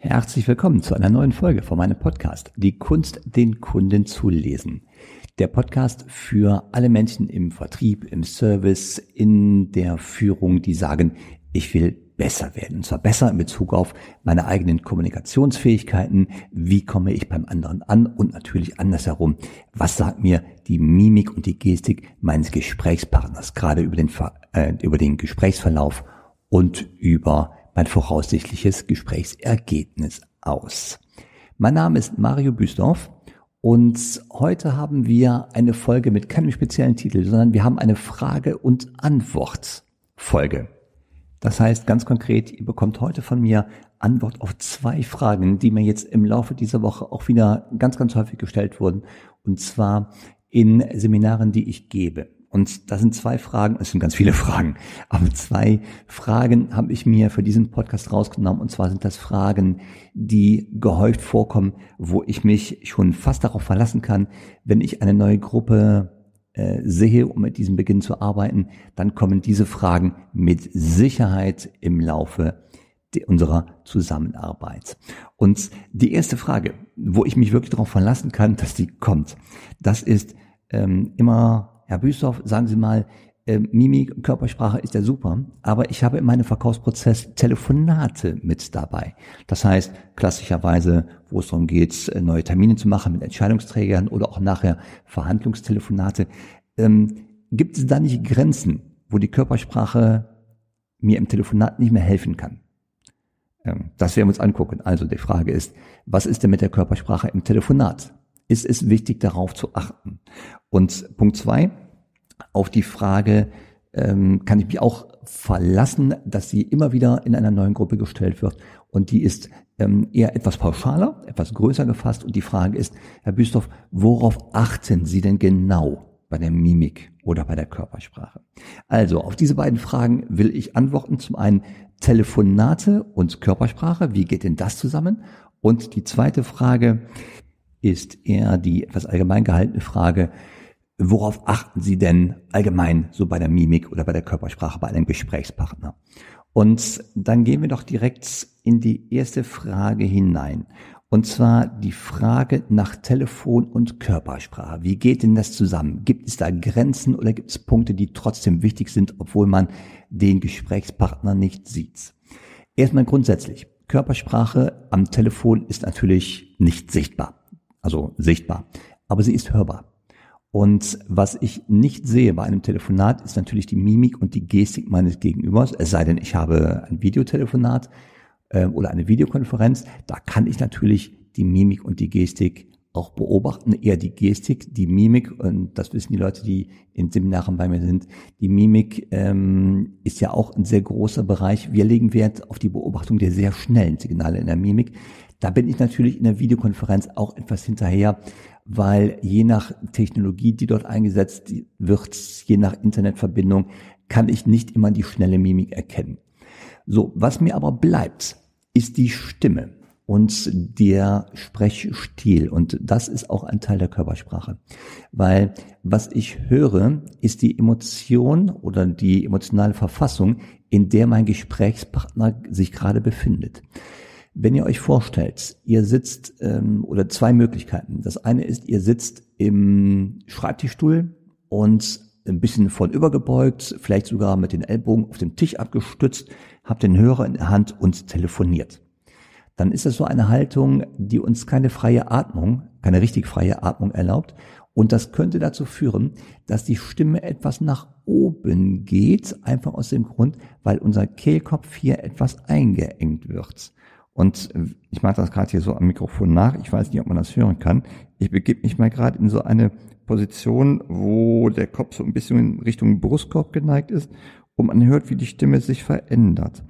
Herzlich willkommen zu einer neuen Folge von meinem Podcast, Die Kunst, den Kunden zu lesen. Der Podcast für alle Menschen im Vertrieb, im Service, in der Führung, die sagen, ich will besser werden. Und zwar besser in Bezug auf meine eigenen Kommunikationsfähigkeiten. Wie komme ich beim anderen an? Und natürlich andersherum. Was sagt mir die Mimik und die Gestik meines Gesprächspartners, gerade über den, äh, über den Gesprächsverlauf und über mein voraussichtliches Gesprächsergebnis aus. Mein Name ist Mario Büsdorf und heute haben wir eine Folge mit keinem speziellen Titel, sondern wir haben eine Frage- und Antwort-Folge. Das heißt ganz konkret, ihr bekommt heute von mir Antwort auf zwei Fragen, die mir jetzt im Laufe dieser Woche auch wieder ganz, ganz häufig gestellt wurden. Und zwar in Seminaren, die ich gebe. Und das sind zwei Fragen, es sind ganz viele Fragen, aber zwei Fragen habe ich mir für diesen Podcast rausgenommen. Und zwar sind das Fragen, die gehäuft vorkommen, wo ich mich schon fast darauf verlassen kann, wenn ich eine neue Gruppe äh, sehe, um mit diesem Beginn zu arbeiten, dann kommen diese Fragen mit Sicherheit im Laufe unserer Zusammenarbeit. Und die erste Frage, wo ich mich wirklich darauf verlassen kann, dass die kommt, das ist ähm, immer Herr Büstorf, sagen Sie mal, äh, Mimik Körpersprache ist ja super, aber ich habe in meinem Verkaufsprozess Telefonate mit dabei. Das heißt, klassischerweise, wo es darum geht, äh, neue Termine zu machen mit Entscheidungsträgern oder auch nachher Verhandlungstelefonate, ähm, gibt es da nicht Grenzen, wo die Körpersprache mir im Telefonat nicht mehr helfen kann? Ähm, das werden wir uns angucken. Also die Frage ist, was ist denn mit der Körpersprache im Telefonat? Ist es wichtig, darauf zu achten. Und Punkt zwei, auf die Frage, ähm, kann ich mich auch verlassen, dass sie immer wieder in einer neuen Gruppe gestellt wird. Und die ist ähm, eher etwas pauschaler, etwas größer gefasst. Und die Frage ist, Herr Büstorf, worauf achten Sie denn genau bei der Mimik oder bei der Körpersprache? Also, auf diese beiden Fragen will ich antworten. Zum einen Telefonate und Körpersprache. Wie geht denn das zusammen? Und die zweite Frage, ist eher die etwas allgemein gehaltene Frage, worauf achten Sie denn allgemein so bei der Mimik oder bei der Körpersprache bei einem Gesprächspartner? Und dann gehen wir doch direkt in die erste Frage hinein. Und zwar die Frage nach Telefon und Körpersprache. Wie geht denn das zusammen? Gibt es da Grenzen oder gibt es Punkte, die trotzdem wichtig sind, obwohl man den Gesprächspartner nicht sieht? Erstmal grundsätzlich. Körpersprache am Telefon ist natürlich nicht sichtbar also sichtbar, aber sie ist hörbar. Und was ich nicht sehe bei einem Telefonat, ist natürlich die Mimik und die Gestik meines Gegenübers. Es sei denn, ich habe ein Videotelefonat äh, oder eine Videokonferenz. Da kann ich natürlich die Mimik und die Gestik auch beobachten, eher die Gestik, die Mimik, und das wissen die Leute, die in Seminaren bei mir sind, die Mimik ähm, ist ja auch ein sehr großer Bereich. Wir legen Wert auf die Beobachtung der sehr schnellen Signale in der Mimik. Da bin ich natürlich in der Videokonferenz auch etwas hinterher, weil je nach Technologie, die dort eingesetzt wird, je nach Internetverbindung, kann ich nicht immer die schnelle Mimik erkennen. So, was mir aber bleibt, ist die Stimme und der Sprechstil. Und das ist auch ein Teil der Körpersprache. Weil was ich höre, ist die Emotion oder die emotionale Verfassung, in der mein Gesprächspartner sich gerade befindet. Wenn ihr euch vorstellt, ihr sitzt ähm, oder zwei Möglichkeiten. Das eine ist, ihr sitzt im Schreibtischstuhl und ein bisschen von übergebeugt, vielleicht sogar mit den Ellbogen auf dem Tisch abgestützt, habt den Hörer in der Hand und telefoniert. Dann ist das so eine Haltung, die uns keine freie Atmung, keine richtig freie Atmung erlaubt. Und das könnte dazu führen, dass die Stimme etwas nach oben geht, einfach aus dem Grund, weil unser Kehlkopf hier etwas eingeengt wird. Und ich mache das gerade hier so am Mikrofon nach. Ich weiß nicht, ob man das hören kann. Ich begebe mich mal gerade in so eine Position, wo der Kopf so ein bisschen in Richtung Brustkorb geneigt ist und man hört, wie die Stimme sich verändert.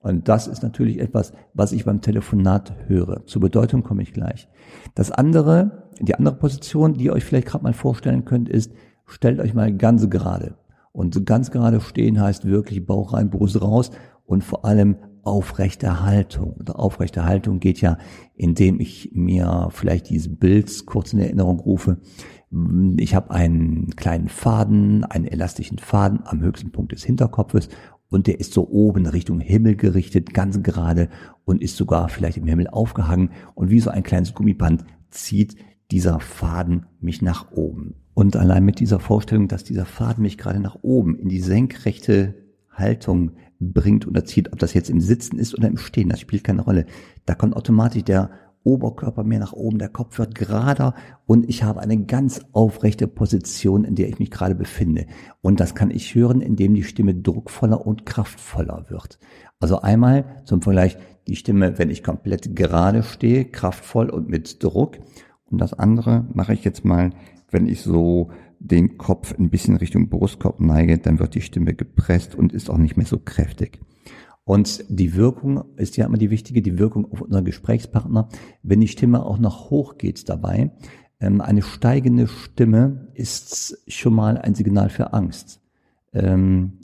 Und das ist natürlich etwas, was ich beim Telefonat höre. Zur Bedeutung komme ich gleich. Das andere, die andere Position, die ihr euch vielleicht gerade mal vorstellen könnt, ist, stellt euch mal ganz gerade. Und ganz gerade stehen heißt wirklich Bauch rein, Brust raus und vor allem aufrechte Haltung. Und aufrechte Haltung geht ja, indem ich mir vielleicht dieses Bild kurz in Erinnerung rufe. Ich habe einen kleinen Faden, einen elastischen Faden am höchsten Punkt des Hinterkopfes und der ist so oben Richtung Himmel gerichtet, ganz gerade und ist sogar vielleicht im Himmel aufgehangen und wie so ein kleines Gummiband zieht dieser Faden mich nach oben. Und allein mit dieser Vorstellung, dass dieser Faden mich gerade nach oben in die senkrechte Haltung bringt oder zieht, ob das jetzt im Sitzen ist oder im Stehen, das spielt keine Rolle. Da kommt automatisch der Oberkörper mehr nach oben, der Kopf wird gerader und ich habe eine ganz aufrechte Position, in der ich mich gerade befinde. Und das kann ich hören, indem die Stimme druckvoller und kraftvoller wird. Also einmal zum Vergleich die Stimme, wenn ich komplett gerade stehe, kraftvoll und mit Druck. Und das andere mache ich jetzt mal, wenn ich so den Kopf ein bisschen Richtung Brustkorb neige, dann wird die Stimme gepresst und ist auch nicht mehr so kräftig. Und die Wirkung ist ja immer die wichtige, die Wirkung auf unseren Gesprächspartner. Wenn die Stimme auch noch hoch geht dabei, ähm, eine steigende Stimme ist schon mal ein Signal für Angst. Ähm,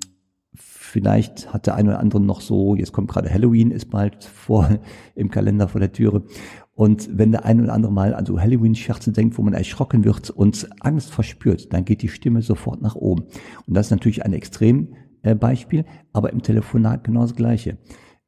vielleicht hat der eine oder andere noch so, jetzt kommt gerade Halloween, ist bald vor im Kalender vor der Türe. Und wenn der eine oder andere mal an so Halloween-Scherze denkt, wo man erschrocken wird und Angst verspürt, dann geht die Stimme sofort nach oben. Und das ist natürlich ein Extrembeispiel, aber im Telefonat genau das Gleiche.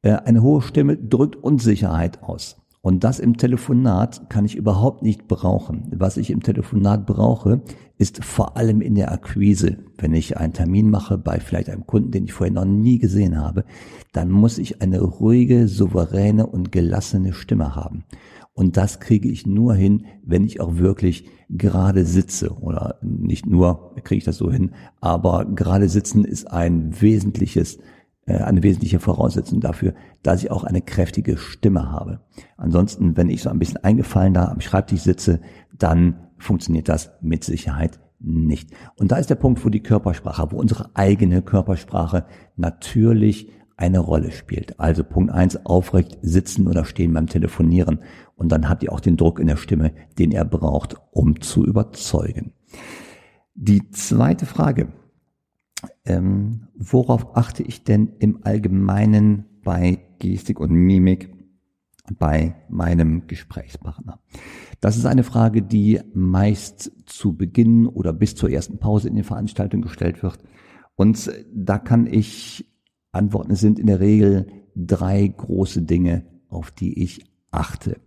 Äh, eine hohe Stimme drückt Unsicherheit aus. Und das im Telefonat kann ich überhaupt nicht brauchen. Was ich im Telefonat brauche, ist vor allem in der Akquise. Wenn ich einen Termin mache bei vielleicht einem Kunden, den ich vorher noch nie gesehen habe, dann muss ich eine ruhige, souveräne und gelassene Stimme haben. Und das kriege ich nur hin, wenn ich auch wirklich gerade sitze. Oder nicht nur kriege ich das so hin, aber gerade sitzen ist ein wesentliches äh, eine wesentliche Voraussetzung dafür, dass ich auch eine kräftige Stimme habe. Ansonsten, wenn ich so ein bisschen eingefallen da am Schreibtisch sitze, dann funktioniert das mit Sicherheit nicht. Und da ist der Punkt, wo die Körpersprache, wo unsere eigene Körpersprache natürlich eine Rolle spielt. Also Punkt eins: aufrecht sitzen oder stehen beim Telefonieren. Und dann hat ihr auch den Druck in der Stimme, den er braucht, um zu überzeugen. Die zweite Frage, ähm, worauf achte ich denn im Allgemeinen bei Gestik und Mimik bei meinem Gesprächspartner? Das ist eine Frage, die meist zu Beginn oder bis zur ersten Pause in den Veranstaltungen gestellt wird. Und da kann ich antworten, sind in der Regel drei große Dinge, auf die ich achte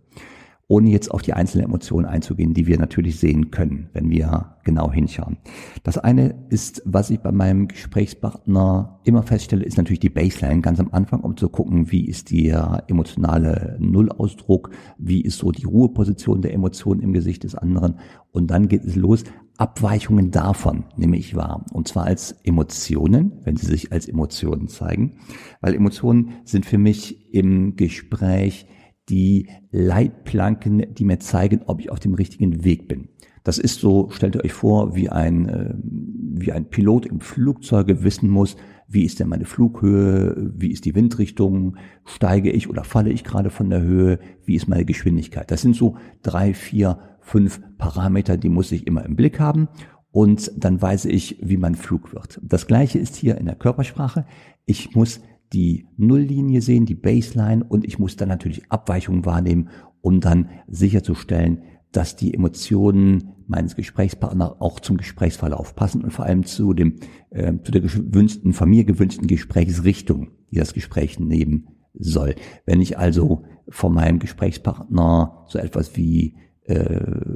ohne jetzt auf die einzelnen Emotionen einzugehen, die wir natürlich sehen können, wenn wir genau hinschauen. Das eine ist, was ich bei meinem Gesprächspartner immer feststelle, ist natürlich die Baseline ganz am Anfang, um zu gucken, wie ist der emotionale Nullausdruck, wie ist so die Ruheposition der Emotionen im Gesicht des anderen und dann geht es los. Abweichungen davon nehme ich wahr. Und zwar als Emotionen, wenn sie sich als Emotionen zeigen. Weil Emotionen sind für mich im Gespräch die Leitplanken, die mir zeigen, ob ich auf dem richtigen Weg bin. Das ist so, stellt euch vor, wie ein, äh, wie ein Pilot im Flugzeuge wissen muss, wie ist denn meine Flughöhe, wie ist die Windrichtung, steige ich oder falle ich gerade von der Höhe, wie ist meine Geschwindigkeit. Das sind so drei, vier, fünf Parameter, die muss ich immer im Blick haben und dann weiß ich, wie mein Flug wird. Das gleiche ist hier in der Körpersprache. Ich muss die Nulllinie sehen, die Baseline und ich muss dann natürlich Abweichungen wahrnehmen, um dann sicherzustellen, dass die Emotionen meines Gesprächspartners auch zum Gesprächsverlauf passen und vor allem zu dem äh, zu der gewünschten, von mir gewünschten Gesprächsrichtung, die das Gespräch nehmen soll. Wenn ich also von meinem Gesprächspartner so etwas wie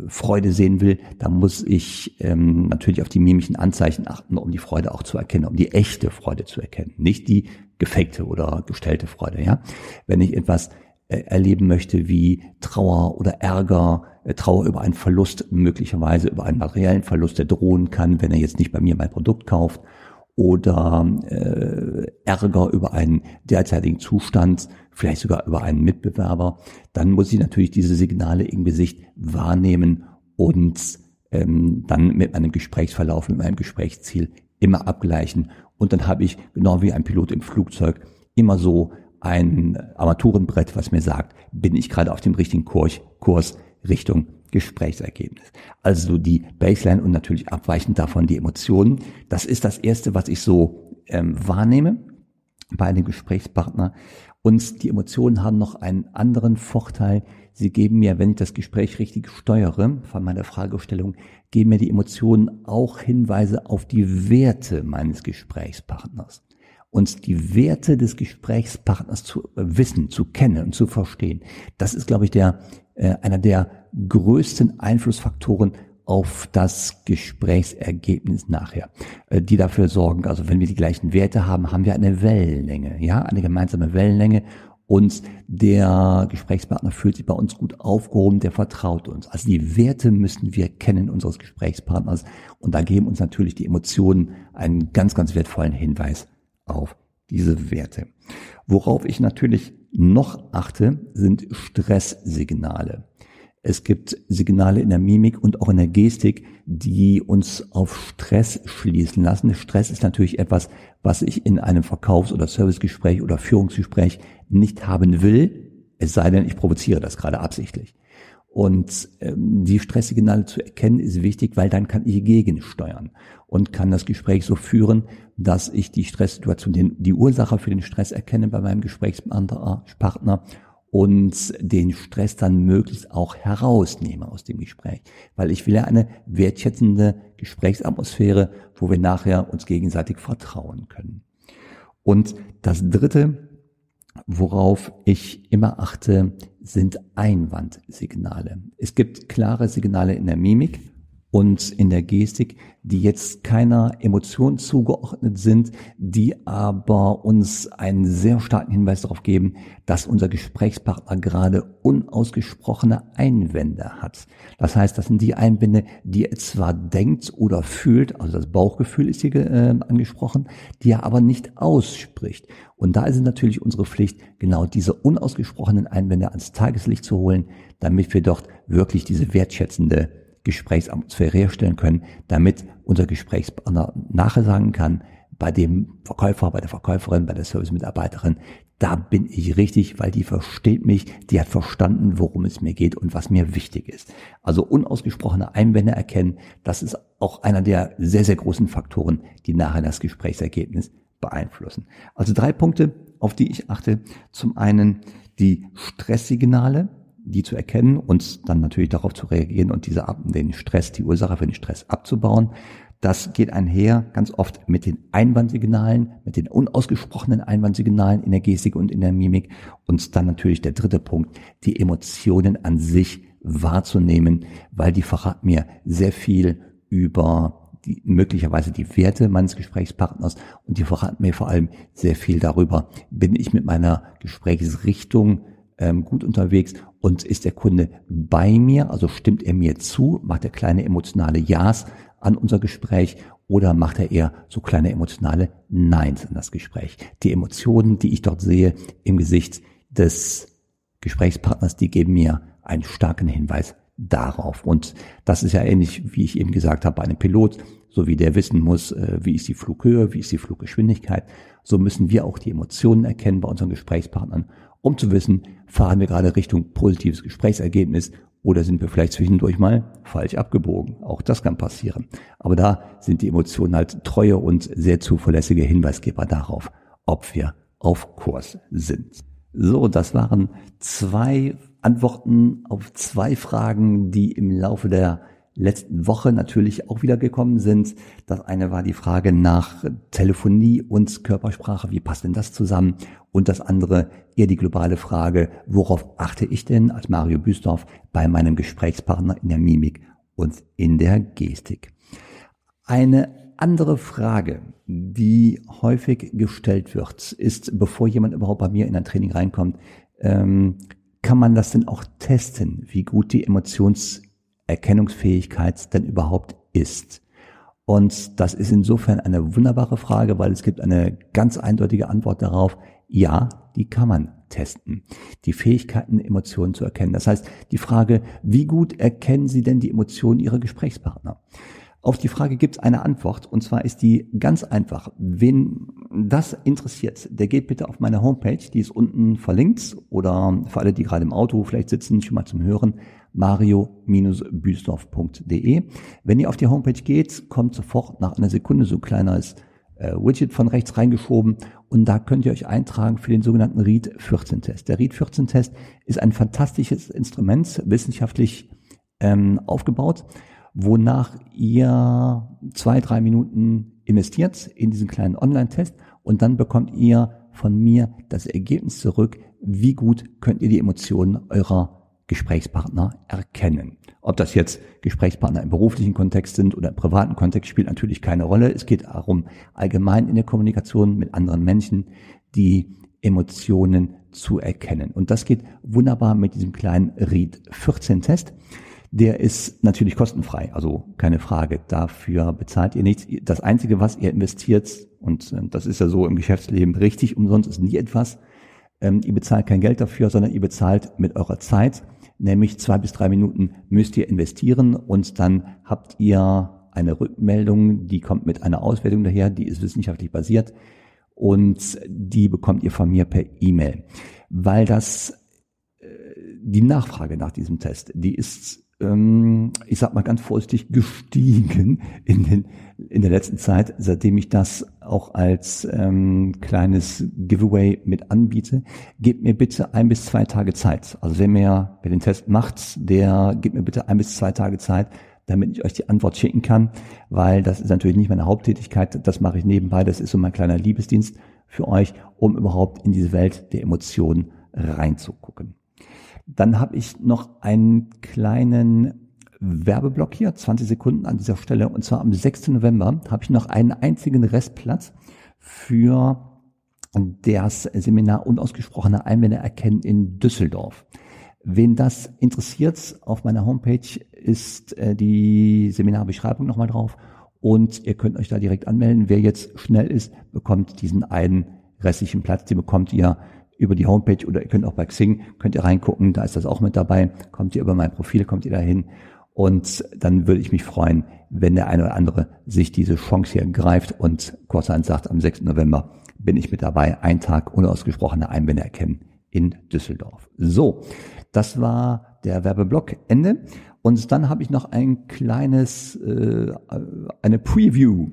Freude sehen will, dann muss ich ähm, natürlich auf die mimischen Anzeichen achten, um die Freude auch zu erkennen, um die echte Freude zu erkennen, nicht die gefakte oder gestellte Freude. Ja, wenn ich etwas äh, erleben möchte wie Trauer oder Ärger, äh, Trauer über einen Verlust, möglicherweise über einen materiellen Verlust, der drohen kann, wenn er jetzt nicht bei mir mein Produkt kauft, oder äh, Ärger über einen derzeitigen Zustand, vielleicht sogar über einen Mitbewerber, dann muss ich natürlich diese Signale im Gesicht wahrnehmen und ähm, dann mit meinem Gesprächsverlauf, mit meinem Gesprächsziel immer abgleichen. Und dann habe ich, genau wie ein Pilot im Flugzeug, immer so ein Armaturenbrett, was mir sagt, bin ich gerade auf dem richtigen Kurs, Kurs Richtung Gesprächsergebnis. Also die Baseline und natürlich abweichend davon die Emotionen. Das ist das Erste, was ich so ähm, wahrnehme bei einem Gesprächspartner. Und die Emotionen haben noch einen anderen Vorteil. Sie geben mir, wenn ich das Gespräch richtig steuere, von meiner Fragestellung, geben mir die Emotionen auch Hinweise auf die Werte meines Gesprächspartners. uns die Werte des Gesprächspartners zu äh, wissen, zu kennen und zu verstehen. Das ist, glaube ich, der, äh, einer der größten Einflussfaktoren auf das Gesprächsergebnis nachher, äh, die dafür sorgen, also wenn wir die gleichen Werte haben, haben wir eine Wellenlänge, ja, eine gemeinsame Wellenlänge und der Gesprächspartner fühlt sich bei uns gut aufgehoben, der vertraut uns. Also die Werte müssen wir kennen unseres Gesprächspartners und da geben uns natürlich die Emotionen einen ganz, ganz wertvollen Hinweis auf diese Werte. Worauf ich natürlich noch achte, sind Stresssignale. Es gibt Signale in der Mimik und auch in der Gestik, die uns auf Stress schließen lassen. Stress ist natürlich etwas, was ich in einem Verkaufs- oder Servicegespräch oder Führungsgespräch nicht haben will, es sei denn, ich provoziere das gerade absichtlich. Und ähm, die Stresssignale zu erkennen ist wichtig, weil dann kann ich gegensteuern und kann das Gespräch so führen, dass ich die Stresssituation, den, die Ursache für den Stress erkenne bei meinem Gesprächspartner und den Stress dann möglichst auch herausnehme aus dem Gespräch. Weil ich will ja eine wertschätzende Gesprächsatmosphäre, wo wir nachher uns gegenseitig vertrauen können. Und das dritte, worauf ich immer achte, sind Einwandsignale. Es gibt klare Signale in der Mimik und in der Gestik, die jetzt keiner Emotion zugeordnet sind, die aber uns einen sehr starken Hinweis darauf geben, dass unser Gesprächspartner gerade unausgesprochene Einwände hat. Das heißt, das sind die Einwände, die er zwar denkt oder fühlt, also das Bauchgefühl ist hier äh, angesprochen, die er aber nicht ausspricht. Und da ist es natürlich unsere Pflicht, genau diese unausgesprochenen Einwände ans Tageslicht zu holen, damit wir dort wirklich diese wertschätzende Gesprächsatmosphäre herstellen können, damit unser Gesprächspartner nachher sagen kann, bei dem Verkäufer, bei der Verkäuferin, bei der Servicemitarbeiterin, da bin ich richtig, weil die versteht mich, die hat verstanden, worum es mir geht und was mir wichtig ist. Also unausgesprochene Einwände erkennen, das ist auch einer der sehr, sehr großen Faktoren, die nachher das Gesprächsergebnis beeinflussen. Also drei Punkte, auf die ich achte. Zum einen die Stresssignale, die zu erkennen und dann natürlich darauf zu reagieren und diese den Stress, die Ursache für den Stress abzubauen. Das geht einher ganz oft mit den Einwandsignalen, mit den unausgesprochenen Einwandsignalen in der Gestik und in der Mimik. Und dann natürlich der dritte Punkt, die Emotionen an sich wahrzunehmen, weil die verraten mir sehr viel über die, möglicherweise die Werte meines Gesprächspartners und die verraten mir vor allem sehr viel darüber, bin ich mit meiner Gesprächsrichtung ähm, gut unterwegs und ist der Kunde bei mir, also stimmt er mir zu, macht er kleine emotionale Ja's an unser Gespräch oder macht er eher so kleine emotionale Neins an das Gespräch. Die Emotionen, die ich dort sehe im Gesicht des Gesprächspartners, die geben mir einen starken Hinweis darauf. Und das ist ja ähnlich, wie ich eben gesagt habe, bei einem Pilot, so wie der wissen muss, äh, wie ist die Flughöhe, wie ist die Fluggeschwindigkeit, so müssen wir auch die Emotionen erkennen bei unseren Gesprächspartnern um zu wissen, fahren wir gerade Richtung positives Gesprächsergebnis oder sind wir vielleicht zwischendurch mal falsch abgebogen. Auch das kann passieren. Aber da sind die Emotionen halt treue und sehr zuverlässige Hinweisgeber darauf, ob wir auf Kurs sind. So, das waren zwei Antworten auf zwei Fragen, die im Laufe der letzten Woche natürlich auch wieder gekommen sind. Das eine war die Frage nach Telefonie und Körpersprache. Wie passt denn das zusammen? Und das andere eher die globale Frage, worauf achte ich denn als Mario Büsdorf bei meinem Gesprächspartner in der Mimik und in der Gestik? Eine andere Frage, die häufig gestellt wird, ist, bevor jemand überhaupt bei mir in ein Training reinkommt, ähm, kann man das denn auch testen, wie gut die Emotions Erkennungsfähigkeit denn überhaupt ist. Und das ist insofern eine wunderbare Frage, weil es gibt eine ganz eindeutige Antwort darauf. Ja, die kann man testen. Die Fähigkeiten, Emotionen zu erkennen. Das heißt, die Frage, wie gut erkennen Sie denn die Emotionen Ihrer Gesprächspartner? Auf die Frage gibt es eine Antwort und zwar ist die ganz einfach. Wen das interessiert, der geht bitte auf meine Homepage, die ist unten verlinkt oder für alle, die gerade im Auto vielleicht sitzen, schon mal zum Hören, mario-büsdorf.de. Wenn ihr auf die Homepage geht, kommt sofort nach einer Sekunde so ein kleines äh, Widget von rechts reingeschoben und da könnt ihr euch eintragen für den sogenannten READ 14 Test. Der READ 14 Test ist ein fantastisches Instrument, wissenschaftlich ähm, aufgebaut wonach ihr zwei, drei Minuten investiert in diesen kleinen Online-Test und dann bekommt ihr von mir das Ergebnis zurück, wie gut könnt ihr die Emotionen eurer Gesprächspartner erkennen. Ob das jetzt Gesprächspartner im beruflichen Kontext sind oder im privaten Kontext, spielt natürlich keine Rolle. Es geht darum, allgemein in der Kommunikation mit anderen Menschen die Emotionen zu erkennen. Und das geht wunderbar mit diesem kleinen Read 14 Test. Der ist natürlich kostenfrei, also keine Frage. Dafür bezahlt ihr nichts. Das Einzige, was ihr investiert, und äh, das ist ja so im Geschäftsleben richtig, umsonst ist nie etwas, ähm, ihr bezahlt kein Geld dafür, sondern ihr bezahlt mit eurer Zeit nämlich zwei bis drei Minuten müsst ihr investieren und dann habt ihr eine Rückmeldung, die kommt mit einer Auswertung daher, die ist wissenschaftlich basiert und die bekommt ihr von mir per E-Mail. Weil das, äh, die Nachfrage nach diesem Test, die ist ähm, ich sag mal ganz vorsichtig, gestiegen in, den, in der letzten Zeit, seitdem ich das auch als ähm, kleines Giveaway mit anbiete. Gebt mir bitte ein bis zwei Tage Zeit. Also wer mir, wer den Test macht, der gibt mir bitte ein bis zwei Tage Zeit, damit ich euch die Antwort schicken kann, weil das ist natürlich nicht meine Haupttätigkeit, das mache ich nebenbei, das ist so mein kleiner Liebesdienst für euch, um überhaupt in diese Welt der Emotionen reinzugucken. Dann habe ich noch einen kleinen Werbeblock hier, 20 Sekunden an dieser Stelle. Und zwar am 6. November habe ich noch einen einzigen Restplatz für das Seminar Unausgesprochene Einwände erkennen in Düsseldorf. Wen das interessiert, auf meiner Homepage ist äh, die Seminarbeschreibung nochmal drauf und ihr könnt euch da direkt anmelden. Wer jetzt schnell ist, bekommt diesen einen restlichen Platz. Den bekommt ihr über die Homepage oder ihr könnt auch bei Xing, könnt ihr reingucken, da ist das auch mit dabei. Kommt ihr über mein Profil, kommt ihr dahin. Und dann würde ich mich freuen, wenn der eine oder andere sich diese Chance hier greift und kurzerhand sagt, am 6. November bin ich mit dabei, ein Tag unausgesprochene Einwände erkennen in Düsseldorf. So, das war der Werbeblock Ende. Und dann habe ich noch ein kleines, äh, eine Preview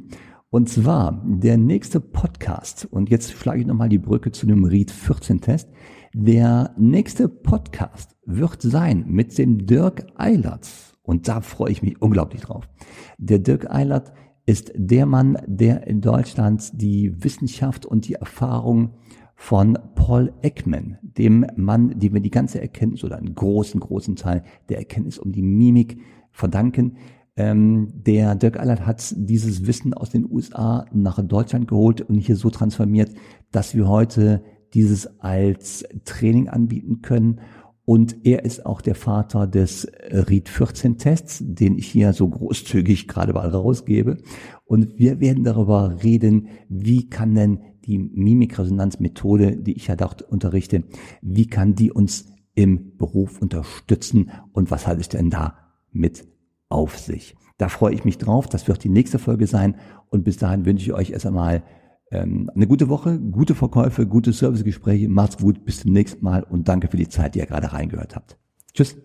und zwar der nächste Podcast, und jetzt schlage ich nochmal die Brücke zu dem Read 14 Test. Der nächste Podcast wird sein mit dem Dirk Eilert. Und da freue ich mich unglaublich drauf. Der Dirk Eilert ist der Mann, der in Deutschland die Wissenschaft und die Erfahrung von Paul Ekman, dem Mann, dem wir die ganze Erkenntnis oder einen großen, großen Teil der Erkenntnis um die Mimik verdanken, ähm, der Dirk Allert hat dieses Wissen aus den USA nach Deutschland geholt und hier so transformiert, dass wir heute dieses als Training anbieten können. Und er ist auch der Vater des READ 14 Tests, den ich hier so großzügig gerade mal rausgebe. Und wir werden darüber reden, wie kann denn die Mimikresonanzmethode, die ich ja dort unterrichte, wie kann die uns im Beruf unterstützen und was halte ich denn da mit auf sich. Da freue ich mich drauf. Das wird die nächste Folge sein. Und bis dahin wünsche ich euch erst einmal ähm, eine gute Woche, gute Verkäufe, gute Servicegespräche. Macht's gut, bis zum nächsten Mal und danke für die Zeit, die ihr gerade reingehört habt. Tschüss.